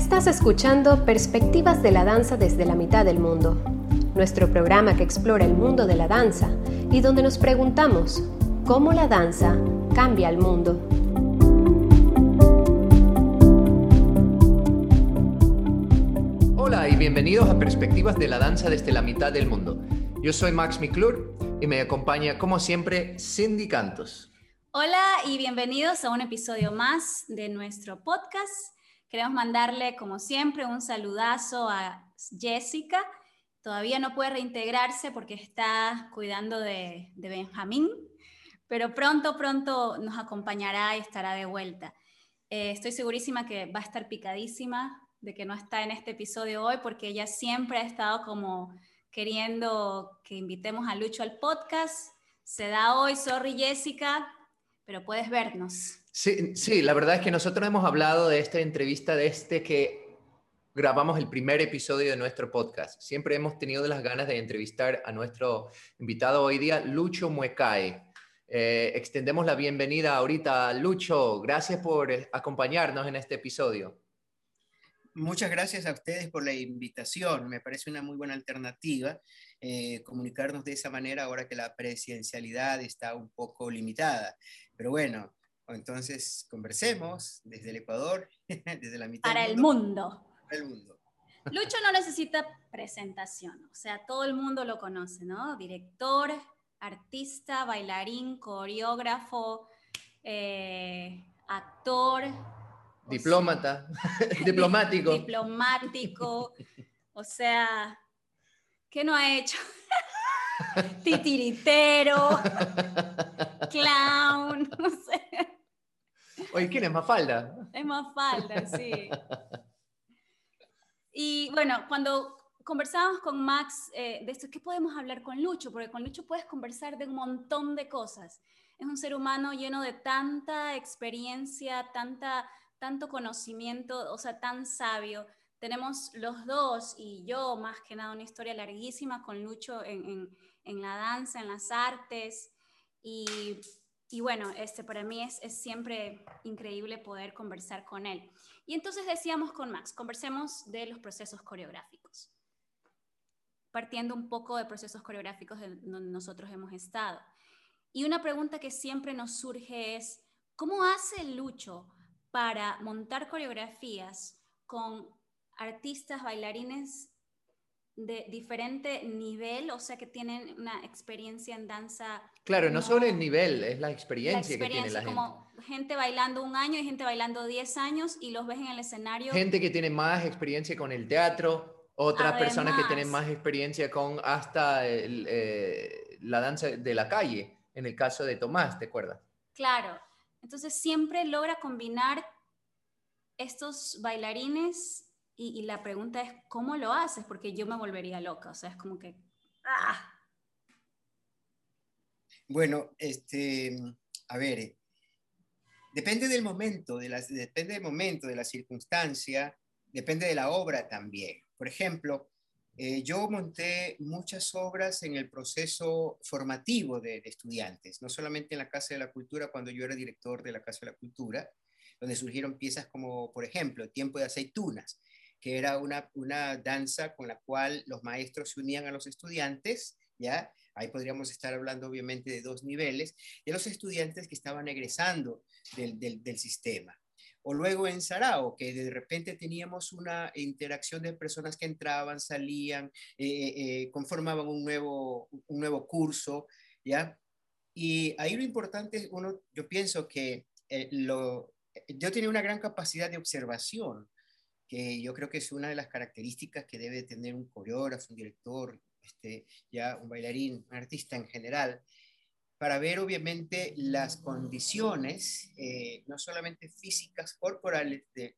Estás escuchando Perspectivas de la Danza desde la mitad del mundo, nuestro programa que explora el mundo de la danza y donde nos preguntamos cómo la danza cambia el mundo. Hola y bienvenidos a Perspectivas de la Danza desde la mitad del mundo. Yo soy Max Miclur y me acompaña, como siempre, Cindy Cantos. Hola y bienvenidos a un episodio más de nuestro podcast. Queremos mandarle, como siempre, un saludazo a Jessica. Todavía no puede reintegrarse porque está cuidando de, Benjamín, pero pronto, pronto nos acompañará y estará de vuelta. Eh, estoy segurísima que va a estar picadísima de que no está en este episodio hoy porque ella siempre ha estado como queriendo que invitemos a Lucho al podcast. Se da hoy, sorry Jessica, pero puedes vernos. Sí, sí, la verdad es que nosotros hemos hablado de esta entrevista desde que grabamos el primer episodio de nuestro podcast. Siempre hemos tenido las ganas de entrevistar a nuestro invitado hoy día, Lucho Muecay. Eh, extendemos la bienvenida ahorita, Lucho. Gracias por acompañarnos en este episodio. Muchas gracias a ustedes por la invitación. Me parece una muy buena alternativa eh, comunicarnos de esa manera ahora que la presidencialidad está un poco limitada. Pero bueno, entonces, conversemos desde el Ecuador, desde la mitad. Para el mundo. Para el mundo. Lucho no necesita presentación, o sea, todo el mundo lo conoce, ¿no? Director, artista, bailarín, coreógrafo, eh, actor. Diplomata, diplomático. Diplomático, o sea, ¿qué no ha hecho? Titiritero, clown, no sé. Oye, ¿quién es Mafalda? Es Mafalda, sí. Y bueno, cuando conversábamos con Max eh, de esto, ¿qué podemos hablar con Lucho? Porque con Lucho puedes conversar de un montón de cosas. Es un ser humano lleno de tanta experiencia, tanta, tanto conocimiento, o sea, tan sabio. Tenemos los dos y yo más que nada una historia larguísima con Lucho en, en, en la danza, en las artes. Y y bueno, este, para mí es, siempre increíble poder conversar con él. Y entonces decíamos con Max, conversemos de los procesos coreográficos, partiendo un poco de procesos coreográficos donde nosotros hemos estado. Y una pregunta que siempre nos surge es, ¿cómo hace Lucho para montar coreografías con artistas, bailarines de diferente nivel, o sea que tienen una experiencia en danza. Claro, no solo el nivel, es la experiencia, que tiene la como gente. bailando un año y gente bailando 10 años y los ves en el escenario. Gente que tiene más experiencia con el teatro, otras personas que tienen más experiencia con hasta eh, la danza de la calle, en el caso de Tomás, ¿te acuerdas? Claro, entonces siempre logra combinar estos bailarines y, la pregunta es, ¿cómo lo haces? Porque yo me volvería loca, o sea, es como que... ¡ah! Bueno, este, a ver, depende del momento, de depende del momento, de la circunstancia, depende de la obra también. Por ejemplo, eh, yo monté muchas obras en el proceso formativo de, de, estudiantes, no solamente en la Casa de la Cultura, cuando yo era director de la Casa de la Cultura, donde surgieron piezas como, por ejemplo, Tiempo de Aceitunas, que era una, una danza con la cual los maestros se unían a los estudiantes, ¿ya? Ahí podríamos estar hablando obviamente de dos niveles, a los estudiantes que estaban egresando del, del, sistema. O luego en Sarao, que de repente teníamos una interacción de personas que entraban, salían, eh, eh, eh, conformaban un nuevo, un nuevo curso, ¿ya? Y ahí lo importante es, uno, yo pienso que lo, yo tenía una gran capacidad de observación, que yo creo que es una de las características que debe tener un coreógrafo, un director, este, ya un bailarín, un artista en general, para ver obviamente las condiciones, eh, no solamente físicas, corporales de,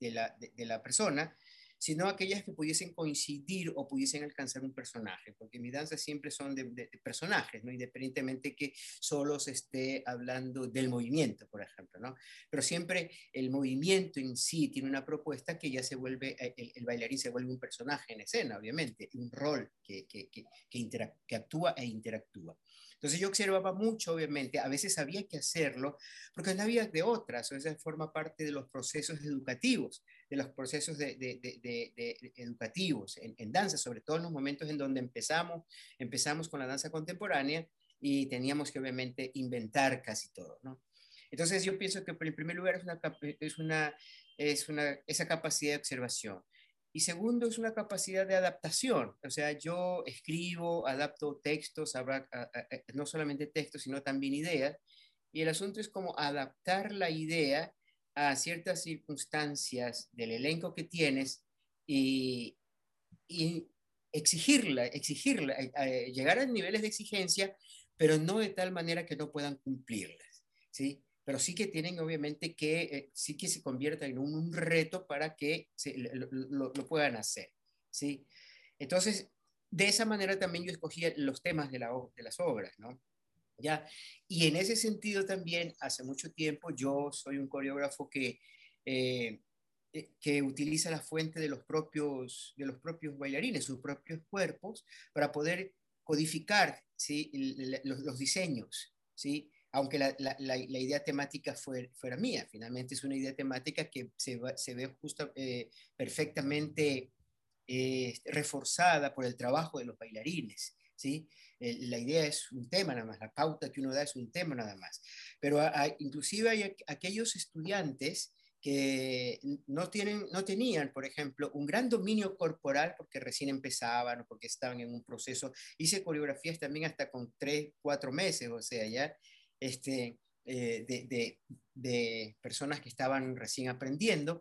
la, persona, sino aquellas que pudiesen coincidir o pudiesen alcanzar un personaje, porque mis danzas siempre son de, personajes, ¿no? independientemente que solo se esté hablando del movimiento, por ejemplo, ¿no? Pero siempre el movimiento en sí tiene una propuesta que ya se vuelve, eh, el, bailarín se vuelve un personaje en escena, obviamente, un rol que, que, que, actúa e interactúa. Entonces yo observaba mucho, obviamente, a veces había que hacerlo, porque no había de otras, o sea, forma parte de los procesos educativos, de los procesos de, educativos en, danza, sobre todo en los momentos en donde empezamos, empezamos con la danza contemporánea y teníamos que obviamente inventar casi todo, ¿no? Entonces yo pienso que en primer lugar es una, es una, es una, esa capacidad de observación. Y segundo, es una capacidad de adaptación. O sea, yo escribo, adapto textos, no solamente textos, sino también ideas. Y el asunto es como adaptar la idea a ciertas circunstancias del elenco que tienes y, y exigirla, exigirla, eh, eh, llegar a niveles de exigencia, pero no de tal manera que no puedan cumplirlas. ¿sí? pero sí que tienen obviamente que, eh, sí que se convierta en un, reto para que lo, puedan hacer, ¿sí? Entonces, de esa manera también yo escogía los temas de, la, de las obras, ¿no? Y en ese sentido también, hace mucho tiempo, yo soy un coreógrafo que, eh, eh, que utiliza la fuente de los, propios, de los propios bailarines, sus propios cuerpos, para poder codificar ¿sí? los, diseños, ¿sí? aunque la, la, idea temática fuera, fuera, mía. Finalmente es una idea temática que se, se ve justo, eh, perfectamente reforzada por el trabajo de los bailarines. ¿Sí? la idea es un tema nada más, la pauta que uno da es un tema nada más. Pero inclusive hay aquellos estudiantes que no, tienen, no tenían, por ejemplo, un gran dominio corporal porque recién empezaban o porque estaban en un proceso. Hice coreografías también hasta con tres, cuatro meses, o sea, ya este, eh, de, personas que estaban recién aprendiendo,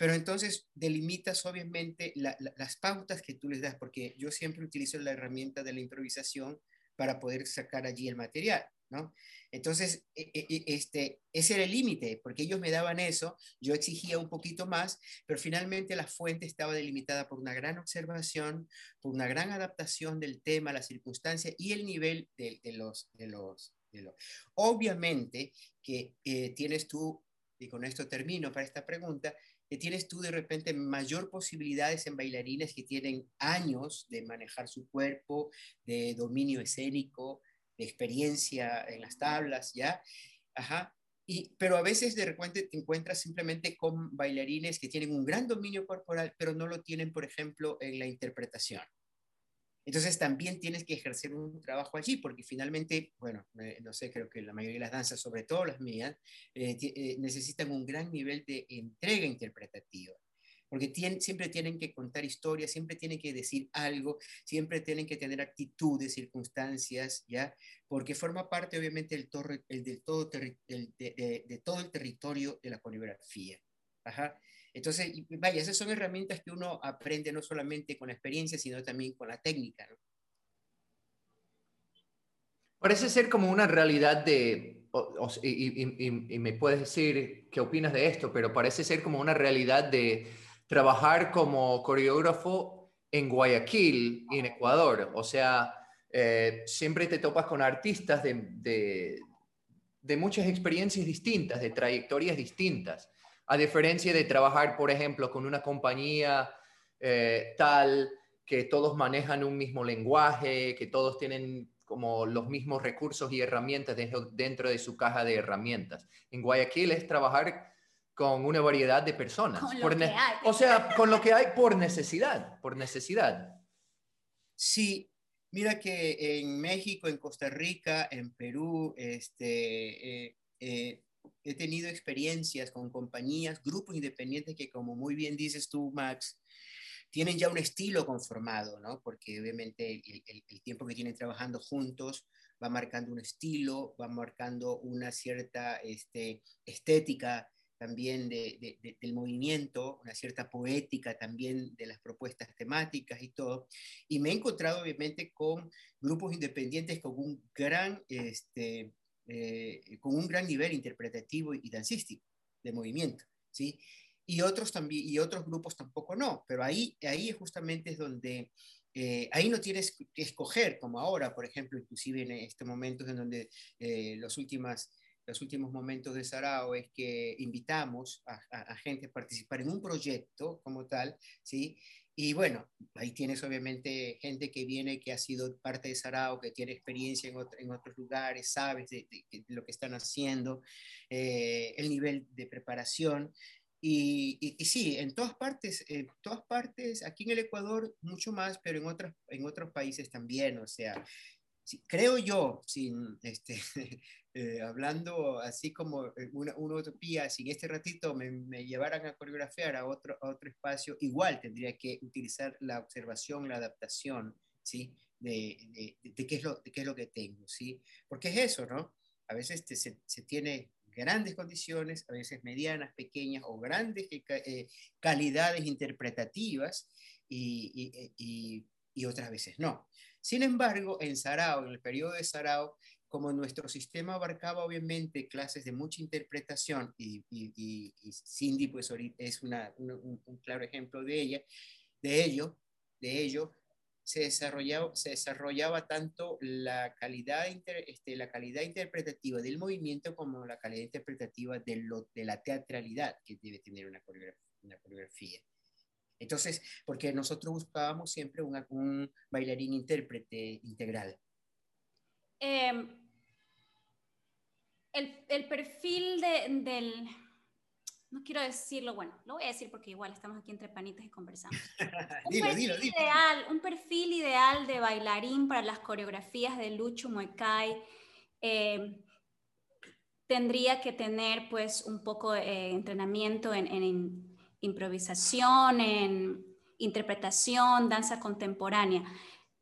pero entonces delimitas obviamente las pautas que tú les das, porque yo siempre utilizo la herramienta de la improvisación para poder sacar allí el material, ¿no? Entonces, e, e, e, este, ese era el límite, porque ellos me daban eso, yo exigía un poquito más, pero finalmente la fuente estaba delimitada por una gran observación, por una gran adaptación del tema, la circunstancia y el nivel de, los, de, los, Obviamente que eh, tienes tú, y con esto termino para esta pregunta, que tienes tú de repente mayor posibilidades en bailarines que tienen años de manejar su cuerpo, de dominio escénico, de experiencia en las tablas, ¿ya? Ajá. Y, pero a veces de repente te encuentras simplemente con bailarines que tienen un gran dominio corporal, pero no lo tienen, por ejemplo, en la interpretación. Entonces también tienes que ejercer un trabajo allí, porque finalmente, bueno, eh, no sé, creo que la mayoría de las danzas, sobre todo las mías, eh, eh, necesitan un gran nivel de entrega interpretativa, porque siempre tienen que contar historias, siempre tienen que decir algo, siempre tienen que tener actitudes, circunstancias, ¿ya? Porque forma parte obviamente del, torre, el, del todo de, de, todo el territorio de la coreografía. Ajá. Entonces, vaya, esas son herramientas que uno aprende no solamente con la experiencia, sino también con la técnica. Parece ser como una realidad de, y, me puedes decir qué opinas de esto, pero parece ser como una realidad de trabajar como coreógrafo en Guayaquil y en Ecuador. O sea, eh, siempre te topas con artistas de, de muchas experiencias distintas, de trayectorias distintas. A diferencia de trabajar, por ejemplo, con una compañía eh, tal que todos manejan un mismo lenguaje, que todos tienen como los mismos recursos y herramientas dentro de su caja de herramientas. En Guayaquil es trabajar con una variedad de personas. O sea, con lo que hay por necesidad, por necesidad. Sí, mira que en México, en Costa Rica, en Perú, este, eh, eh, he tenido experiencias con compañías, grupos independientes que, como muy bien dices tú, Max, tienen ya un estilo conformado, ¿no? Porque obviamente el, tiempo que tienen trabajando juntos va marcando un estilo, va marcando una cierta este, estética también del movimiento, una cierta poética también de las propuestas temáticas y todo. Y me he encontrado obviamente con grupos independientes con un gran este, eh, con un gran nivel interpretativo y dancístico de movimiento, ¿sí? Y otros también, y otros grupos tampoco no, pero ahí, ahí justamente es donde, eh, ahí no tienes que escoger, como ahora, por ejemplo, inclusive en este momento en donde eh, los, últimas, los últimos momentos de Sarao es que invitamos a, a, gente a participar en un proyecto como tal, ¿sí? Y bueno, ahí tienes obviamente gente que viene, que ha sido parte de Sarao, que tiene experiencia en, en otros lugares, sabes de, lo que están haciendo, eh, el nivel de preparación. Y, y, sí, en todas partes, en todas partes, aquí en el Ecuador mucho más, pero en, otros en otros países también, o sea, creo yo, sin, este, eh, hablando así como eh, una, utopía, si este ratito me, llevaran a coreografiar a otro, otro espacio, igual tendría que utilizar la observación, la adaptación, ¿sí? De, de, qué, es lo, qué es lo que tengo, ¿sí? Porque es eso, ¿no? A veces se, se, tiene grandes condiciones, a veces medianas, pequeñas o grandes eh, calidades interpretativas y, y, y, y, otras veces no. Sin embargo, en Sarao, en el periodo de Sarao, como nuestro sistema abarcaba obviamente clases de mucha interpretación y, y, Cindy pues es una, un, claro ejemplo de ella, de ello, de ello, se desarrollaba, se desarrollaba tanto la calidad, este, la calidad interpretativa del movimiento como la calidad interpretativa de, lo, de la teatralidad que debe tener una coreografía. Una coreografía. Entonces, porque nosotros buscábamos siempre un bailarín intérprete integral. Em, el, el, perfil de, del, no quiero decirlo, bueno, lo voy a decir porque igual estamos aquí entre panitas y conversamos. Un, dilo, perfil, dilo, Ideal, un perfil ideal de bailarín para las coreografías de Lucho Muecay em, tendría que tener pues un poco de entrenamiento en, en improvisación, en interpretación, danza contemporánea.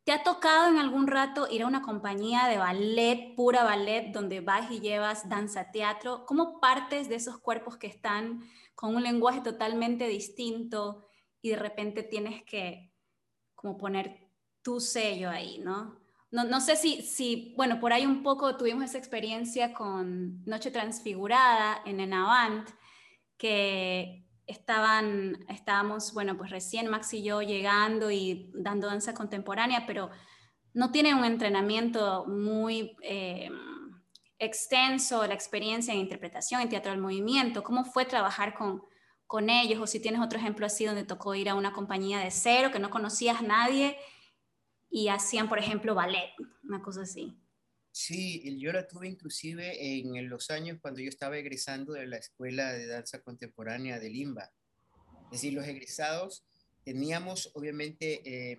¿Te ha tocado en algún rato ir a una compañía de ballet, pura ballet, donde vas y llevas danza teatro? ¿Cómo partes de esos cuerpos que están con un lenguaje totalmente distinto y de repente tienes que como poner tu sello ahí, ¿no? No, no sé si, si, bueno, por ahí un poco tuvimos esa experiencia con Noche Transfigurada en Enavant, que estaban, estábamos, bueno, pues recién Max y yo llegando y dando danza contemporánea, pero no tienen un entrenamiento muy eh, extenso, la experiencia en interpretación, en teatro del movimiento. ¿Cómo fue trabajar con, con ellos? O si tienes otro ejemplo así donde tocó ir a una compañía de cero, que no conocías a nadie y hacían, por ejemplo, ballet, una cosa así. Sí, yo la tuve inclusive en los años cuando yo estaba egresando de la Escuela de Danza Contemporánea de Limba. Es decir, los egresados teníamos obviamente, eh,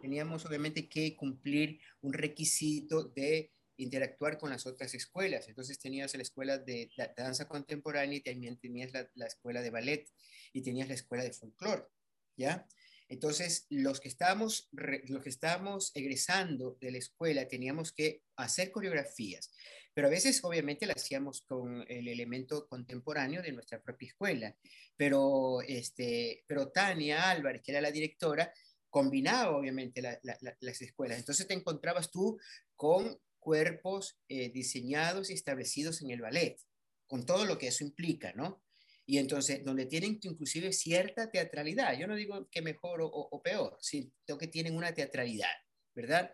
teníamos obviamente que cumplir un requisito de interactuar con las otras escuelas. Entonces tenías la escuela de, danza contemporánea y también tenías la, la, escuela de ballet y tenías la escuela de folclore, ¿ya? Entonces, los que, estábamos, los que estábamos egresando de la escuela teníamos que hacer coreografías, pero a veces obviamente las hacíamos con el elemento contemporáneo de nuestra propia escuela. Pero, este, pero Tania Álvarez, que era la directora, combinaba obviamente las escuelas. Entonces te encontrabas tú con cuerpos eh, diseñados y establecidos en el ballet, con todo lo que eso implica, ¿no? Y entonces, donde tienen inclusive cierta teatralidad, yo no digo que mejor o, peor, sino que tienen una teatralidad, ¿verdad?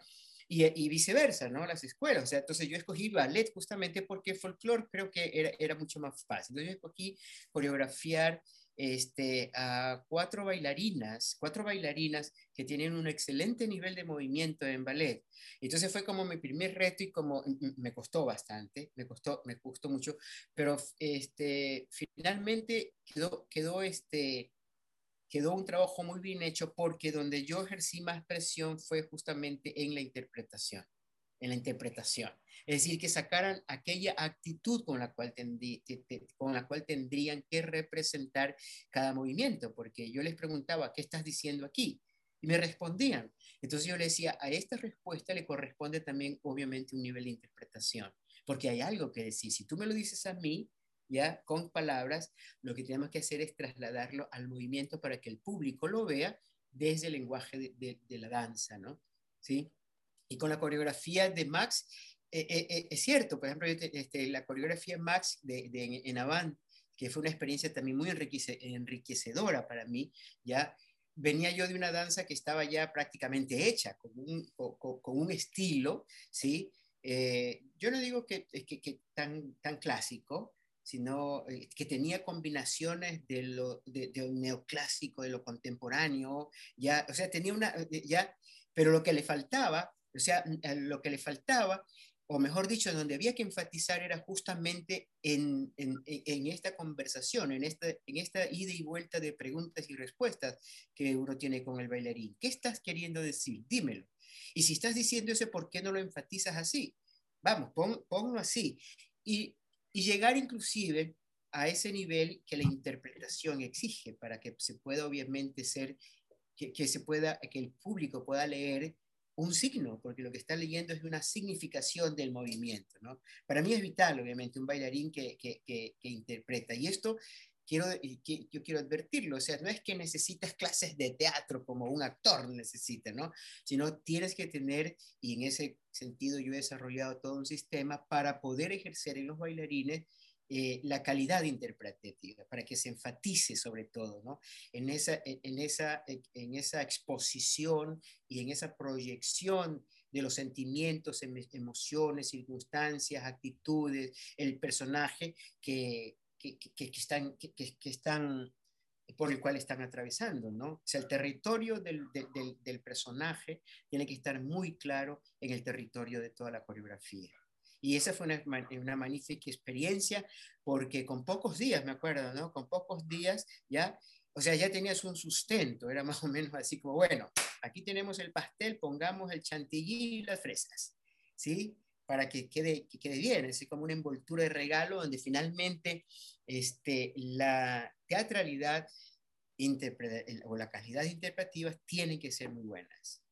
Y, y, viceversa, ¿no? Las escuelas. O sea, entonces yo escogí ballet justamente porque folclore creo que era, era mucho más fácil. Entonces yo escogí coreografiar este, a cuatro bailarinas, cuatro bailarinas que tienen un excelente nivel de movimiento en ballet. Entonces fue como mi primer reto y como me costó bastante, me costó, me gustó mucho, pero este, finalmente quedó, quedó, este, quedó un trabajo muy bien hecho porque donde yo ejercí más presión fue justamente en la interpretación en la interpretación. Es decir, que sacaran aquella actitud con la, cual con la cual tendrían que representar cada movimiento, porque yo les preguntaba, ¿qué estás diciendo aquí? Y me respondían. Entonces yo le decía, a esta respuesta le corresponde también, obviamente, un nivel de interpretación, porque hay algo que decir. Si tú me lo dices a mí, ya con palabras, lo que tenemos que hacer es trasladarlo al movimiento para que el público lo vea desde el lenguaje de, de la danza, ¿no? ¿Sí? Y con la coreografía de Max, eh, eh, eh, es cierto, por ejemplo, este, la coreografía Max de, de, en Avant, que fue una experiencia también muy enriquecedora para mí, ya venía yo de una danza que estaba ya prácticamente hecha, con un, con, un estilo, ¿sí? yo no digo que, que, que, tan, tan clásico, sino eh, que tenía combinaciones de lo de, neoclásico, de lo contemporáneo, ya, o sea, tenía una, eh, ya, pero lo que le faltaba, o sea, lo que le faltaba o mejor dicho, donde había que enfatizar era justamente en, esta conversación, en esta, en esta ida y vuelta de preguntas y respuestas que uno tiene con el bailarín. ¿Qué estás queriendo decir? Dímelo. Y si estás diciendo eso, ¿por qué no lo enfatizas así? Vamos, ponlo así. Y, llegar inclusive a ese nivel que la interpretación exige para que se pueda obviamente ser, que, que se pueda, que el público pueda leer un signo, porque lo que está leyendo es una significación del movimiento. ¿no? Para mí es vital, obviamente, un bailarín que, que, interpreta. Y esto quiero, yo quiero advertirlo, o sea, no es que necesitas clases de teatro como un actor necesita, ¿no? Sino tienes que tener, y en ese sentido yo he desarrollado todo un sistema para poder ejercer en los bailarines eh, la calidad interpretativa, para que se enfatice sobre todo ¿no? en, esa, en, esa, en esa exposición y en esa proyección de los sentimientos, em, emociones, circunstancias, actitudes, el personaje que, que, que, están, que, están por el cual están atravesando, ¿no? O sea, el territorio del, del, del personaje tiene que estar muy claro en el territorio de toda la coreografía. Y esa fue una, una magnífica experiencia porque con pocos días, me acuerdo, ¿no? Con pocos días ya, o sea, ya tenías un sustento, era más o menos así como, bueno, aquí tenemos el pastel, pongamos el chantilly y las fresas, ¿sí? Para que quede, que quede bien, así como una envoltura de regalo donde finalmente este, la teatralidad o la calidad interpretativa tienen que ser muy buenas.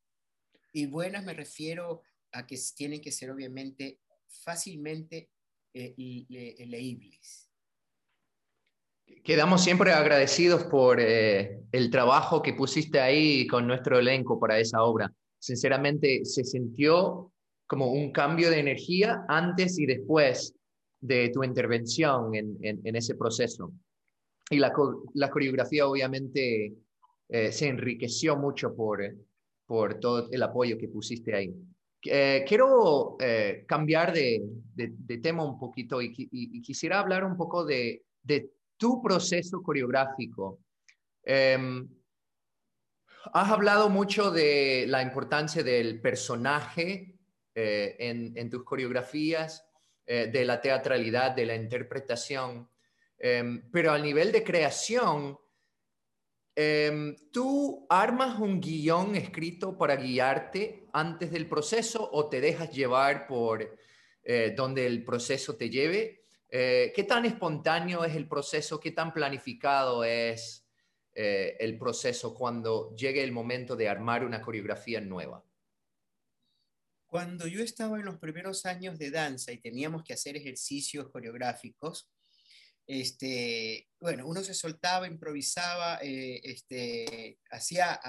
Y buenas me refiero a que tienen que ser obviamente fácilmente eh, leíbles. Quedamos siempre agradecidos por eh, el trabajo que pusiste ahí con nuestro elenco para esa obra. Sinceramente, se sintió como un cambio de energía antes y después de tu intervención en, ese proceso. Y la, coreografía obviamente eh, se enriqueció mucho por todo el apoyo que pusiste ahí. Eh, quiero eh, cambiar de, tema un poquito y, quisiera hablar un poco de, tu proceso coreográfico. Em, has hablado mucho de la importancia del personaje eh, en, tus coreografías, de la teatralidad, de la interpretación, em, pero al nivel de creación, Em, ¿Tú armas un guion escrito para guiarte antes del proceso o te dejas llevar por eh, donde el proceso te lleve? Eh, ¿Qué tan espontáneo es el proceso? ¿Qué tan planificado es eh, el proceso cuando llegue el momento de armar una coreografía nueva? Cuando yo estaba en los primeros años de danza y teníamos que hacer ejercicios coreográficos, este, bueno, uno se soltaba, improvisaba, eh, este, hacía,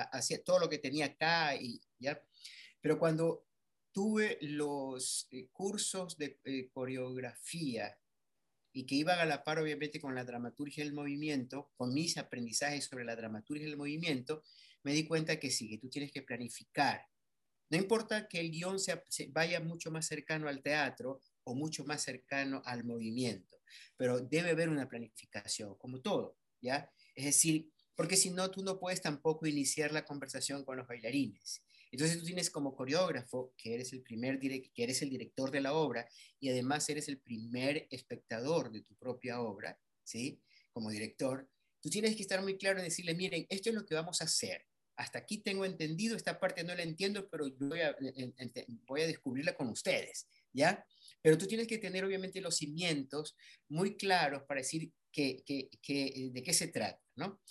todo lo que tenía acá, y, ¿ya? pero cuando tuve los eh, cursos de eh, coreografía y que iban a la par obviamente con la dramaturgia del movimiento, con mis aprendizajes sobre la dramaturgia del movimiento, me di cuenta que sí, que tú tienes que planificar. No importa que el guion se vaya mucho más cercano al teatro o mucho más cercano al movimiento pero debe haber una planificación, como todo, ¿ya? Es decir, porque si no, tú no puedes tampoco iniciar la conversación con los bailarines. Entonces tú tienes como coreógrafo, que eres el primer que eres el director de la obra y además eres el primer espectador de tu propia obra, ¿sí? Como director, tú tienes que estar muy claro en decirle, miren, esto es lo que vamos a hacer. Hasta aquí tengo entendido, esta parte no la entiendo, pero voy a, voy a descubrirla con ustedes, ¿ya? Pero tú tienes que tener obviamente los cimientos muy claros para decir que, que, de qué se trata, ¿no?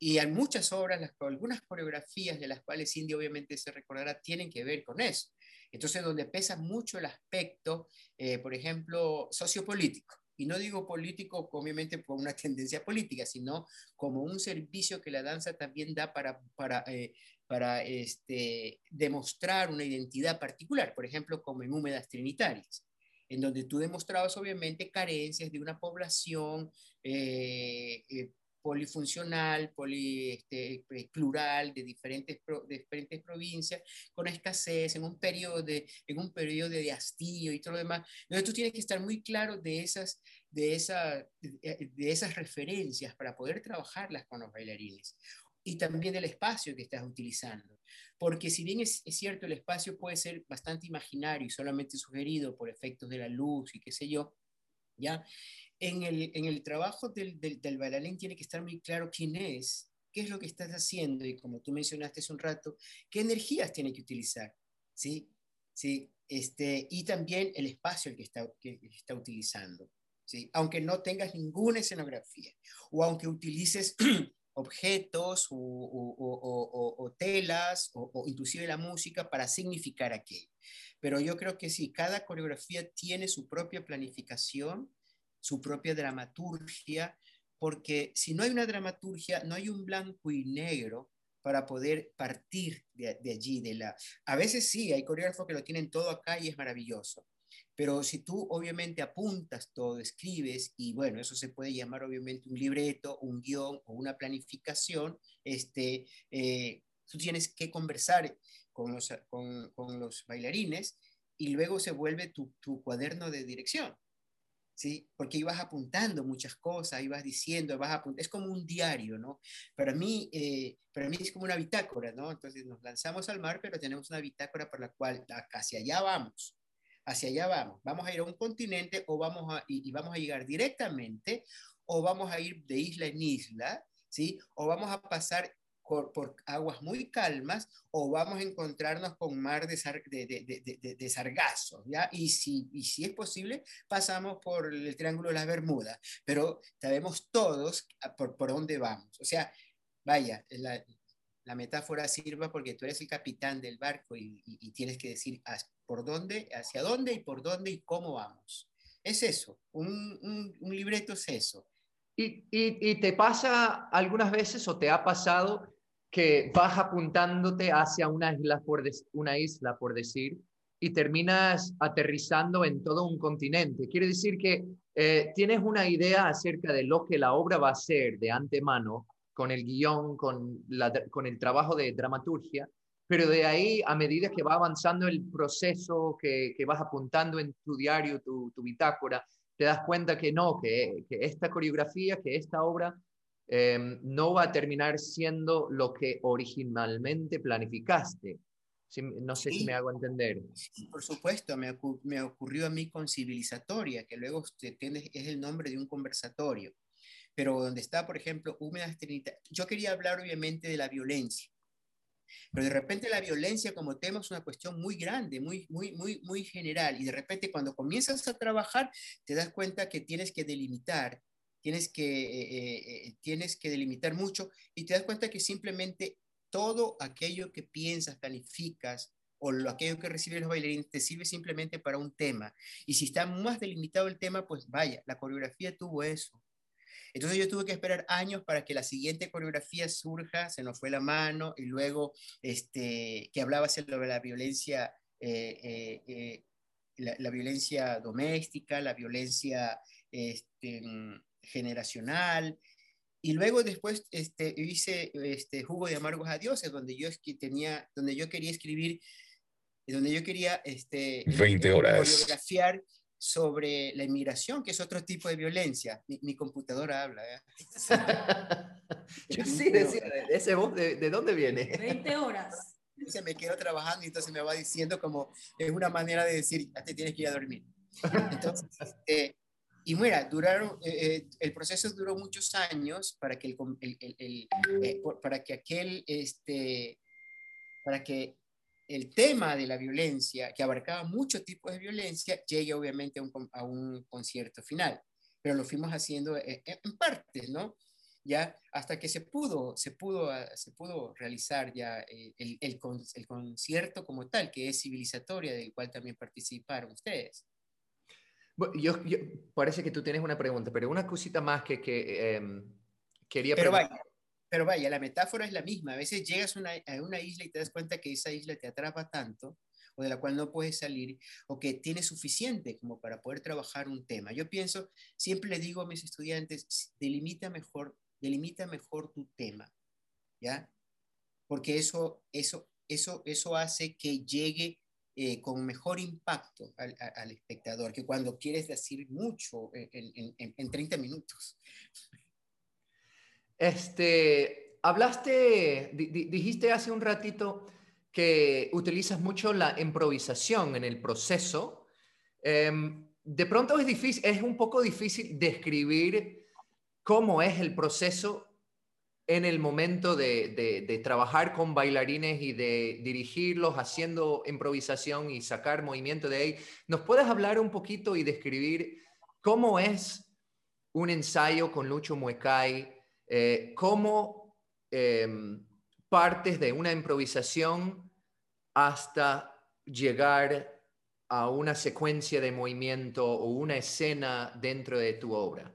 Y hay muchas obras, las, algunas coreografías de las cuales Cindy obviamente se recordará, tienen que ver con eso. Entonces, donde pesa mucho el aspecto, eh, por ejemplo, sociopolítico. Y no digo político, obviamente, por una tendencia política, sino como un servicio que la danza también da para, para, eh, para este, demostrar una identidad particular, por ejemplo, como en Húmedas Trinitarias en donde tú demostrabas obviamente carencias de una población eh, eh, polifuncional, poli, este, eh, plural, de diferentes, de diferentes provincias, con escasez, en un periodo de, en un periodo de hastío y todo lo demás. Entonces tú tienes que estar muy claro de esas, de, esa, de esas referencias para poder trabajarlas con los bailarines y también del espacio que estás utilizando. Porque si bien es, cierto, el espacio puede ser bastante imaginario y solamente sugerido por efectos de la luz y qué sé yo, ¿ya? En el, en el trabajo del, del, del, bailarín tiene que estar muy claro quién es, qué es lo que estás haciendo y como tú mencionaste hace un rato, qué energías tiene que utilizar, ¿sí? ¿Sí? Este, y también el espacio que está, que está utilizando. ¿sí? Aunque no tengas ninguna escenografía o aunque utilices objetos o, telas o, inclusive la música para significar aquello. Pero yo creo que sí, cada coreografía tiene su propia planificación, su propia dramaturgia, porque si no hay una dramaturgia, no hay un blanco y negro para poder partir de, de allí. De la... A veces sí, hay coreógrafos que lo tienen todo acá y es maravilloso, pero si tú obviamente apuntas todo, escribes, y bueno, eso se puede llamar obviamente un libreto, un guion o una planificación, este, eh, tú tienes que conversar con los, con, los bailarines y luego se vuelve tu, tu cuaderno de dirección. ¿Sí? Porque ibas apuntando muchas cosas, ibas diciendo, vas apuntando, es como un diario, ¿no? Para mí, eh, para mí es como una bitácora, ¿no? Entonces nos lanzamos al mar, pero tenemos una bitácora por la cual hacia allá vamos, hacia allá vamos. Vamos a ir a un continente o vamos a, y, vamos a llegar directamente o vamos a ir de isla en isla, ¿sí? O vamos a pasar por, aguas muy calmas o vamos a encontrarnos con mar de, de, sargazo, ¿ya? Y si, y si es posible, pasamos por el Triángulo de las Bermudas, pero sabemos todos por, por dónde vamos. O sea, vaya, la metáfora sirva porque tú eres el capitán del barco y, tienes que decir por dónde, hacia dónde y por dónde y cómo vamos. Es eso, un, libreto es eso. Y, y, te pasa algunas veces o te ha pasado que vas apuntándote hacia una isla por, una isla, por decir, y terminas aterrizando en todo un continente. Quiere decir que eh, tienes una idea acerca de lo que la obra va a ser de antemano, con el guion, con, con el trabajo de dramaturgia, pero de ahí, a medida que va avanzando el proceso, que, que vas apuntando en tu diario, tu, tu, bitácora, te das cuenta que no, que, que esta coreografía, que esta obra em, no va a terminar siendo lo que originalmente planificaste. no sé si me hago entender. por supuesto, me, me, ocurrió a mí con Civilizatoria, que luego es el nombre de un conversatorio pero donde está, por ejemplo, Húmedas Trinidad, yo quería hablar obviamente de la violencia, pero de repente la violencia como tema es una cuestión muy grande, muy, muy, muy, muy general, y de repente cuando comienzas a trabajar te das cuenta que tienes que delimitar, tienes que, eh, eh, tienes que delimitar mucho, y te das cuenta que simplemente todo aquello que piensas, planificas, o lo, aquello que reciben los bailarines te sirve simplemente para un tema. Y si está más delimitado el tema, pues vaya, la coreografía tuvo eso. Entonces yo tuve que esperar años para que la siguiente coreografía surja, se nos fue la mano, y luego este, que hablaba sobre la violencia, eh, eh, eh, la, violencia doméstica, la violencia este, generacional, y luego después este, hice este, Jugo de Amargos a Dioses, donde yo, tenía, donde yo quería escribir, donde yo quería este, 20 horas. coreografiar sobre la inmigración, que es otro tipo de violencia. Mi, computadora habla. ¿eh? Yo sí decía, ese voz, de, dónde viene? 20 horas. Se me quedo trabajando y entonces me va diciendo como, es una manera de decir, ya te tienes que ir a dormir. Entonces, este, y mira, duraron, eh, eh, el proceso duró muchos años para que, el, el, el, para que aquel, este, para que el tema de la violencia, que abarcaba muchos tipos de violencia, llegue obviamente a un, concierto final. Pero lo fuimos haciendo en, partes, ¿no? Ya hasta que se pudo, se pudo, ah, se pudo realizar ya eh, el, el, concierto como tal, que es civilizatoria, del cual también participaron ustedes. yo, parece que tú tienes una pregunta, pero una cosita más que, que em, quería pero preguntar. Pero vaya, la metáfora es la misma. A veces llegas a una isla y te das cuenta que esa isla te atrapa tanto o de la cual no puedes salir o que tienes suficiente como para poder trabajar un tema. Yo pienso, siempre le digo a mis estudiantes, delimita mejor, delimita mejor tu tema, ¿ya? Porque eso, eso, eso, eso hace que llegue eh, con mejor impacto al, espectador que cuando quieres decir mucho en, 30 minutos. Este, hablaste, dijiste hace un ratito que utilizas mucho la improvisación en el proceso. Em, de pronto es difícil, es un poco difícil describir cómo es el proceso en el momento de, trabajar con bailarines y de dirigirlos haciendo improvisación y sacar movimiento de ahí. ¿Nos puedes hablar un poquito y describir cómo es un ensayo con Lucho Muecay? Eh, ¿Cómo em, partes de una improvisación hasta llegar a una secuencia de movimiento o una escena dentro de tu obra?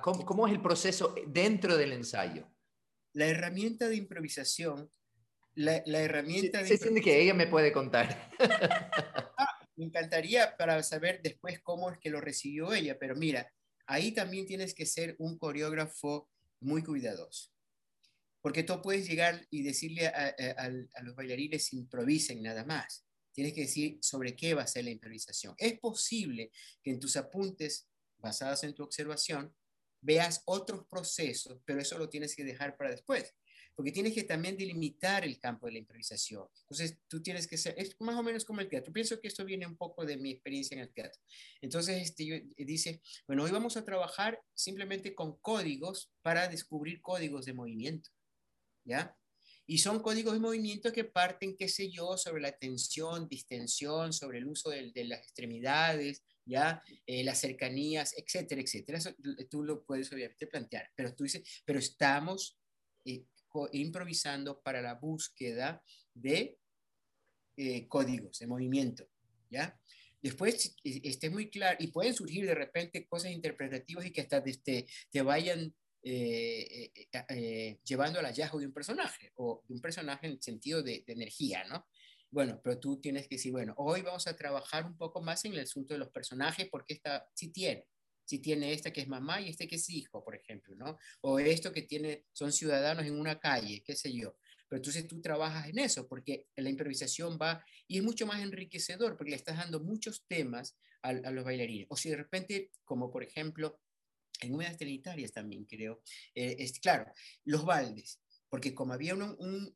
¿Cómo, es el proceso dentro del ensayo? La herramienta de improvisación, la, herramienta de... Que ella me puede contar. Ah, me encantaría para saber después cómo es que lo recibió ella, pero mira, ahí también tienes que ser un coreógrafo muy cuidadoso. Porque tú puedes llegar y decirle a, a los bailarines improvisen nada más. Tienes que decir sobre qué va a ser la improvisación. Es posible que en tus apuntes, basadas en tu observación, veas otros procesos, pero eso lo tienes que dejar para después, porque tienes que también delimitar el campo de la improvisación. Entonces, tú tienes que ser, es más o menos como el teatro. Pienso que esto viene un poco de mi experiencia en el teatro. Entonces, este, dice, bueno, hoy vamos a trabajar simplemente con códigos para descubrir códigos de movimiento, ¿ya? Y son códigos de movimiento que parten, qué sé yo, sobre la tensión, distensión, sobre el uso de, de las extremidades, ¿ya? Eh, las cercanías, etcétera, etcétera. Eso tú lo puedes obviamente plantear, pero tú dices, pero estamos eh, improvisando para la búsqueda de eh, códigos de movimiento, ¿ya? Después esté muy claro, y pueden surgir de repente cosas interpretativas y que hasta te, te vayan llevando al hallazgo de un personaje, o de un personaje en el sentido de, de energía, ¿no? Bueno, pero tú tienes que decir, bueno, hoy vamos a trabajar un poco más en el asunto de los personajes porque esta sí tiene, si tiene esta que es mamá y este que es hijo, por ejemplo, ¿no? O esto que tiene, son ciudadanos en una calle, qué sé yo. Pero entonces tú trabajas en eso porque la improvisación va y es mucho más enriquecedor porque le estás dando muchos temas a, los bailarines. O si de repente, como por ejemplo, en unas trinitarias también creo, eh, es, claro, los baldes, porque como había un,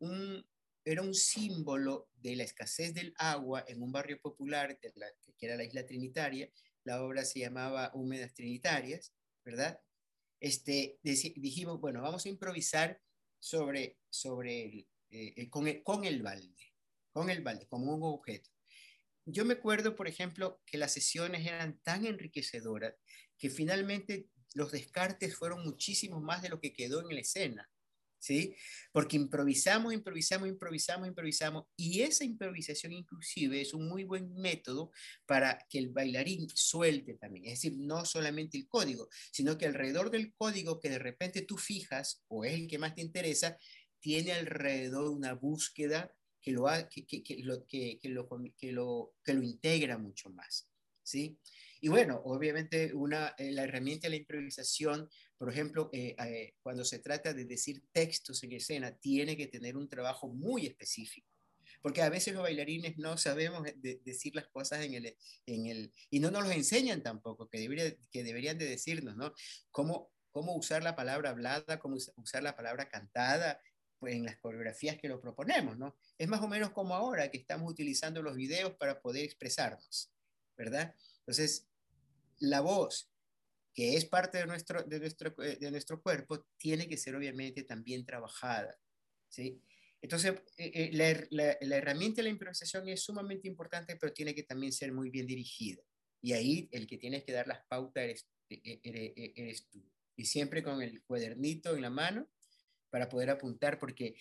un, era un símbolo de la escasez del agua en un barrio popular de la, que era la isla Trinitaria. La obra se llamaba Húmedas Trinitarias, ¿verdad? Este, dijimos, bueno, vamos a improvisar sobre, sobre el, con, el, con el balde, con el balde, como un objeto. Yo me acuerdo, por ejemplo, que las sesiones eran tan enriquecedoras que finalmente los descartes fueron muchísimos más de lo que quedó en la escena. ¿Sí? Porque improvisamos, improvisamos, improvisamos, improvisamos, y esa improvisación inclusive es un muy buen método para que el bailarín suelte también, es decir, no solamente el código, sino que alrededor del código que de repente tú fijas, o es el que más te interesa, tiene alrededor una búsqueda que lo, que, lo, que, lo, que, lo, que lo integra mucho más, ¿sí? Y bueno, obviamente una, eh, la herramienta de la improvisación por ejemplo, eh, eh, cuando se trata de decir textos en escena, tiene que tener un trabajo muy específico. Porque a veces los bailarines no sabemos decir las cosas en el, en el... Y no nos los enseñan tampoco, que, debería, que deberían de decirnos, ¿no? Cómo, cómo usar la palabra hablada, cómo usar la palabra cantada, pues en las coreografías que lo proponemos, ¿no? Es más o menos como ahora que estamos utilizando los videos para poder expresarnos, ¿verdad? Entonces, la voz que es parte de nuestro, de nuestro, eh, de nuestro cuerpo, tiene que ser obviamente también trabajada. ¿sí? Entonces, eh, eh, la, la, herramienta de la improvisación es sumamente importante, pero tiene que también ser muy bien dirigida. Y ahí el que tienes que dar las pautas eres, eres, tú. Y siempre con el cuadernito en la mano para poder apuntar, porque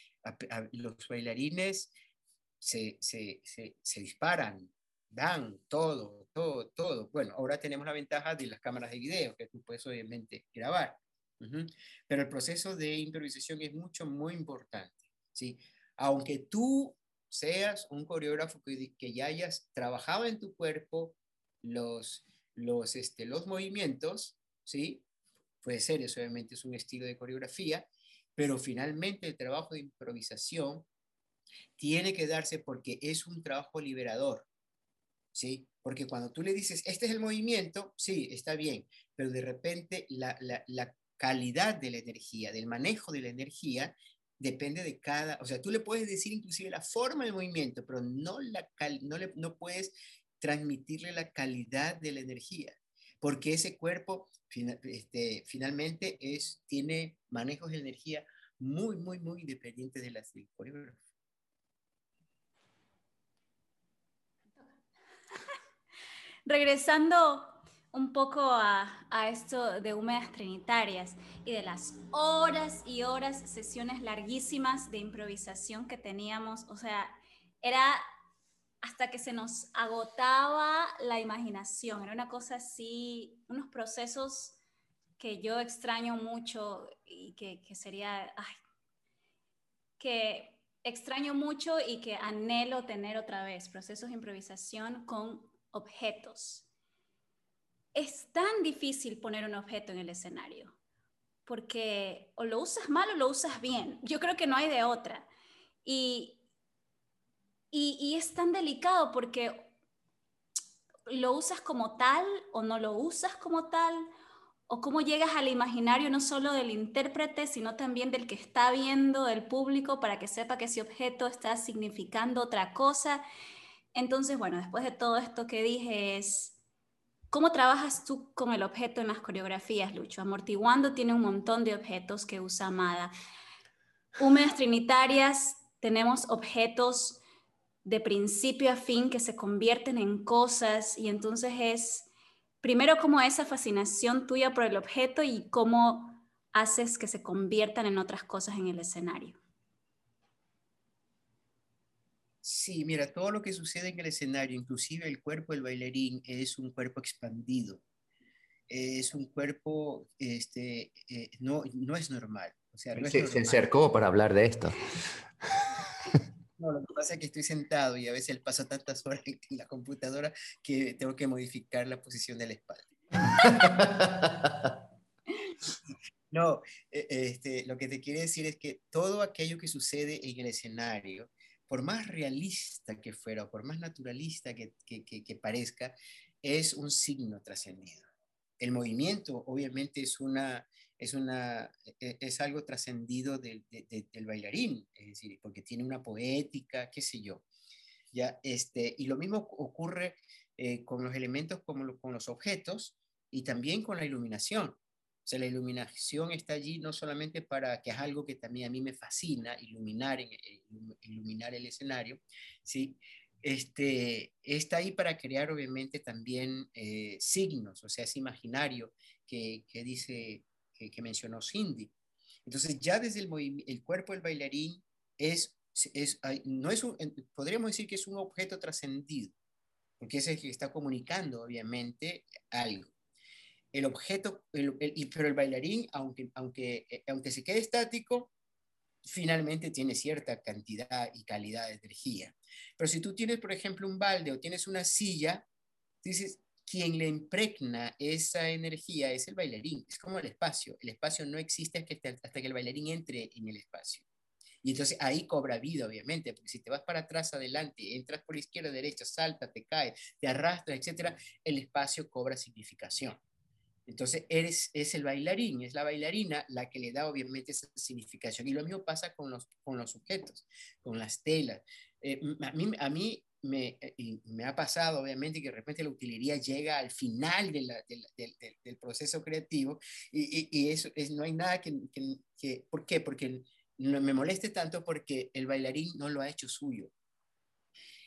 los bailarines se, se, se disparan, dan todo, todo, todo. Bueno, ahora tenemos la ventaja de las cámaras de video, que tú puedes obviamente grabar. Pero el proceso de improvisación es mucho, muy importante. ¿sí? Aunque tú seas un coreógrafo que, que ya hayas trabajado en tu cuerpo los, los, este, los movimientos, ¿sí? puede ser, eso obviamente es un estilo de coreografía, pero finalmente el trabajo de improvisación tiene que darse porque es un trabajo liberador ¿sí? Porque cuando tú le dices, este es el movimiento, sí, está bien, pero de repente la, la calidad de la energía, del manejo de la energía, depende de cada, o sea, tú le puedes decir inclusive la forma del movimiento, pero no, la no, le, no puedes transmitirle la calidad de la energía, porque ese cuerpo este, finalmente es, tiene manejos de energía muy, muy, muy independientes de las del. Regresando un poco a, esto de húmedas trinitarias y de las horas y horas, sesiones larguísimas de improvisación que teníamos. O sea, era hasta que se nos agotaba la imaginación. Era una cosa así, unos procesos que yo extraño mucho y que, que sería, ay, que extraño mucho y que anhelo tener otra vez, procesos de improvisación con objetos es tan difícil poner un objeto en el escenario, porque o lo usas mal o lo usas bien. Yo creo que no hay de otra. Y, y, es tan delicado porque lo usas como tal o no lo usas como tal, o cómo llegas al imaginario no solo del intérprete, sino también del que está viendo, del público, para que sepa que ese objeto está significando otra cosa. Entonces, bueno, después de todo esto que dije es ¿Cómo trabajas tú con el objeto en las coreografías, Lucho? Amortiguando tiene un montón de objetos que usa Amada. Húmedas Trinitarias tenemos objetos de principio a fin que se convierten en cosas y entonces es primero como esa fascinación tuya por el objeto y cómo haces que se conviertan en otras cosas en el escenario. Sí, mira, todo lo que sucede en el escenario, inclusive el cuerpo del bailarín, es un cuerpo expandido. Es un cuerpo, este, eh, no, no es normal. O sea, no se, se acercó para hablar de esto. No, lo que pasa es que estoy sentado y a veces paso tantas horas en la computadora que tengo que modificar la posición de la espalda. No, e, este, lo que te quiero decir es que todo aquello que sucede en el escenario por más realista que fuera o por más naturalista que, parezca, es un signo trascendido. El movimiento obviamente es, una, es, una, e, es algo trascendido del bailarín, es decir, porque tiene una poética, qué sé yo. Ya, este, y lo mismo ocurre eh, con los elementos como con los objetos y también con la iluminación sea, la iluminación está allí no solamente para, que es algo que también a mí me fascina, iluminar, eh, iluminar el escenario, ¿sí? Este, está ahí para crear obviamente también eh, signos, o sea, es imaginario que, que dice, que, que, mencionó Cindy. Entonces ya desde el, el cuerpo del bailarín es, es, no es un, podríamos decir que es un objeto trascendido, porque es el que está comunicando obviamente algo el objeto, pero el bailarín, aunque, aunque, eh, aunque se quede estático, finalmente tiene cierta cantidad y calidad de energía. Pero si tú tienes, por ejemplo, un balde o tienes una silla, dices, quien le impregna esa energía es el bailarín, es como el espacio. El espacio no existe hasta que el bailarín entre en el espacio. Y entonces ahí cobra vida, obviamente, porque si te vas para atrás, adelante, entras por izquierda, derecha, salta, te cae, te arrastra, etcétera, el espacio cobra significación. Entonces, eres, es el bailarín, es la bailarina la que le da obviamente esa significación. Y lo mismo pasa con los, con los sujetos, con las telas. Eh, a mí, a mí me, eh, me, ha pasado, obviamente, que de repente la utilería llega al final de la, del proceso creativo y, y, eso es, no hay nada que, que, ¿Por qué? Porque me moleste tanto porque el bailarín no lo ha hecho suyo.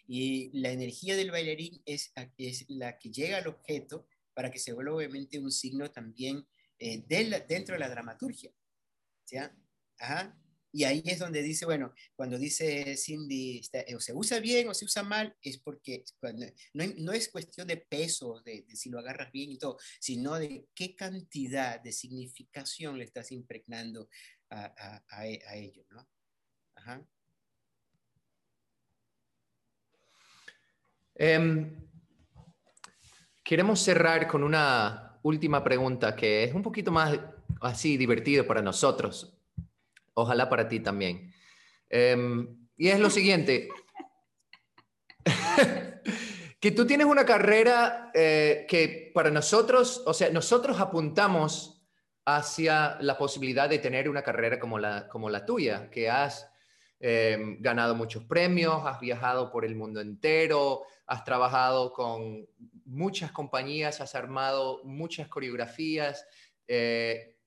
Y la energía del bailarín es, es la que llega al objeto para que se vuelva obviamente un signo también eh, dentro de la dramaturgia. ¿ya? Ajá. Y ahí es donde dice, bueno, cuando dice Cindy, o se usa bien o se usa mal, es porque no, no, es cuestión de peso, de, si lo agarras bien y todo, sino de qué cantidad de significación le estás impregnando a, a, ¿no? Ajá. Um, Queremos cerrar con una última pregunta que es un poquito más así divertido para nosotros. Ojalá para ti también. Em, y es lo siguiente. que tú tienes una carrera eh, que para nosotros, o sea, nosotros apuntamos hacia la posibilidad de tener una carrera como la, como la tuya, que has eh, ganado muchos premios, has viajado por el mundo entero, has trabajado con muchas compañías, has armado muchas coreografías, eh,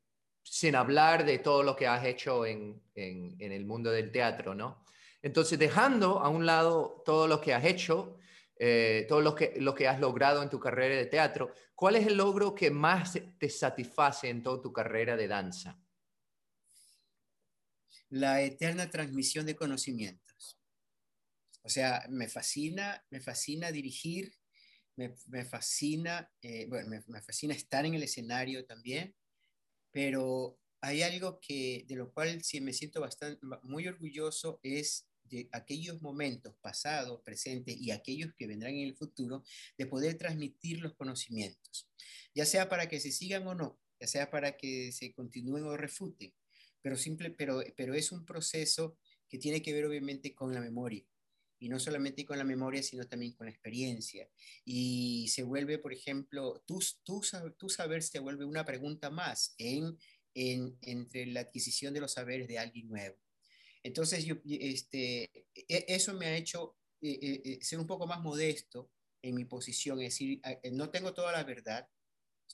sin hablar de todo lo que has hecho en, en, el mundo del teatro, ¿no? Entonces, dejando a un lado todo lo que has hecho, eh, todo lo que, lo que has logrado en tu carrera de teatro, ¿cuál es el logro que más te satisface en toda tu carrera de danza? La eterna transmisión de conocimientos. O sea, me fascina, me fascina dirigir, me, fascina, eh, bueno, me, fascina estar en el escenario también, pero hay algo que, de lo cual sí me siento bastante, muy orgulloso, es de aquellos momentos pasados, presentes y aquellos que vendrán en el futuro, de poder transmitir los conocimientos, ya sea para que se sigan o no, ya sea para que se continúen o refuten, pero, simple, pero, pero es un proceso que tiene que ver obviamente con la memoria, y no solamente con la memoria, sino también con la experiencia. Y se vuelve, por ejemplo, tu, tu, tu saber se vuelve una pregunta más en, en, entre la adquisición de los saberes de alguien nuevo. Entonces, yo, este, e, eso me ha hecho eh, eh, eh, ser un poco más modesto en mi posición, es decir, no tengo toda la verdad,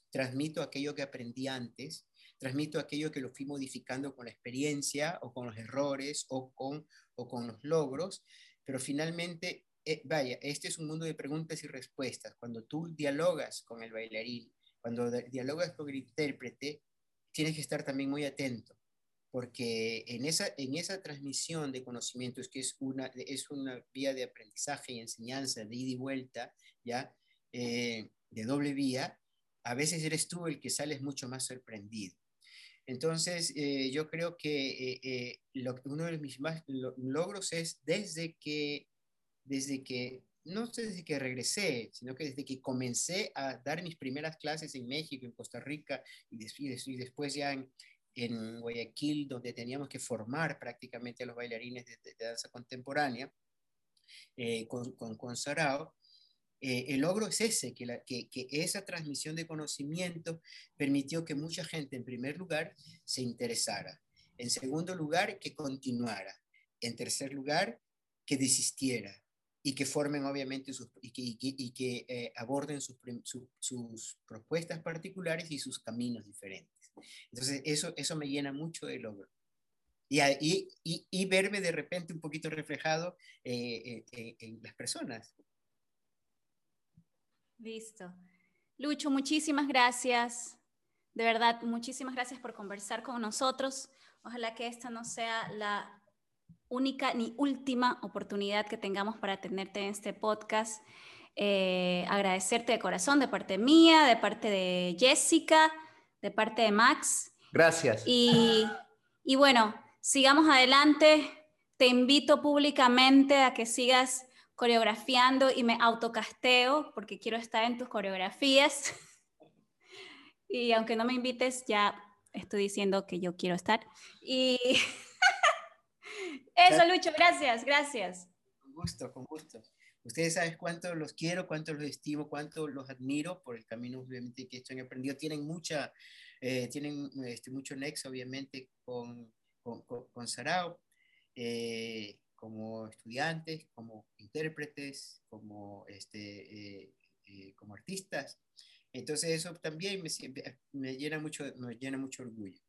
transmito aquello que aprendí antes, transmito aquello que lo fui modificando con la experiencia o con los errores o con, o con los logros, pero finalmente, vaya, este es un mundo de preguntas y respuestas. Cuando tú dialogas con el bailarín, cuando dialogas con el intérprete, tienes que estar también muy atento porque en esa, en esa transmisión de conocimientos, que es una, es una vía de aprendizaje y enseñanza de ida y vuelta, ¿ya? Eh, de doble vía, a veces eres tú el que sales mucho más sorprendido. Entonces, eh, yo creo que eh, uno de mis más logros es desde que, desde que, no desde que regresé, sino que desde que comencé a dar mis primeras clases en México, en Costa Rica, y, y después ya en, en Guayaquil, donde teníamos que formar prácticamente a los bailarines de, danza contemporánea eh, con, con, Sarao, eh, el logro es ese, que, que, esa transmisión de conocimiento permitió que mucha gente, en primer lugar, se interesara. En segundo lugar, que continuara. En tercer lugar, que desistiera y que formen obviamente y que, eh, aborden sus, propuestas particulares y sus caminos diferentes. Entonces, eso, eso me llena mucho de logro. Y, y, verme de repente un poquito reflejado eh, en las personas. Listo. Lucho, muchísimas gracias. De verdad, muchísimas gracias por conversar con nosotros. Ojalá que esta no sea la única ni última oportunidad que tengamos para tenerte en este podcast. Eh, agradecerte de corazón, de parte mía, de parte de Jessica de parte de Max. Gracias. Y, y bueno, sigamos adelante. Te invito públicamente a que sigas coreografiando y me autocasteo porque quiero estar en tus coreografías. y aunque no me invites, ya estoy diciendo que yo quiero estar. Y eso, Lucho, gracias, gracias. Con gusto, con gusto. Ustedes saben cuánto los quiero, cuánto los estimo, cuánto los admiro por el camino obviamente que esto han aprendido. Tienen mucha, eh, tienen este, mucho nexo obviamente con, con, con Sarao, eh, como estudiantes, como intérpretes, como, este, eh, como artistas. Entonces eso también me, me, llena mucho, me llena mucho orgullo.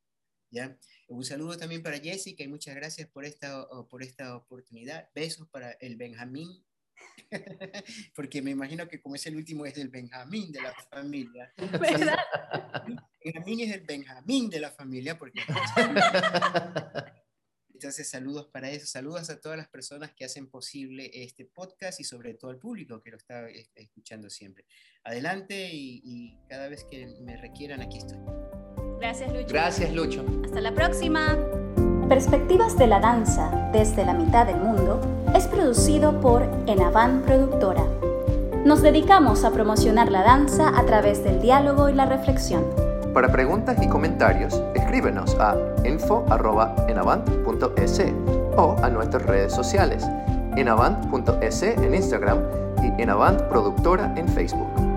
¿ya? Un saludo también para Jessica y muchas gracias por esta, por esta oportunidad. Besos para el Benjamín Porque me imagino que como es el último es el Benjamín de la familia. ¿Verdad? Benjamín es el Benjamín de la familia porque... Entonces, saludos para eso. Saludos a todas las personas que hacen posible este podcast y sobre todo al público que lo está escuchando siempre. Adelante y, y cada vez que me requieran, aquí estoy. Gracias, Lucho. Gracias, Lucho. Hasta la próxima. Perspectivas de la danza desde la mitad del mundo es producido por Enavan Productora. Nos dedicamos a promocionar la danza a través del diálogo y la reflexión. Para preguntas y comentarios, escríbenos a info.enavant.es o a nuestras redes sociales enavant.es en Instagram y Enavant Productora en Facebook.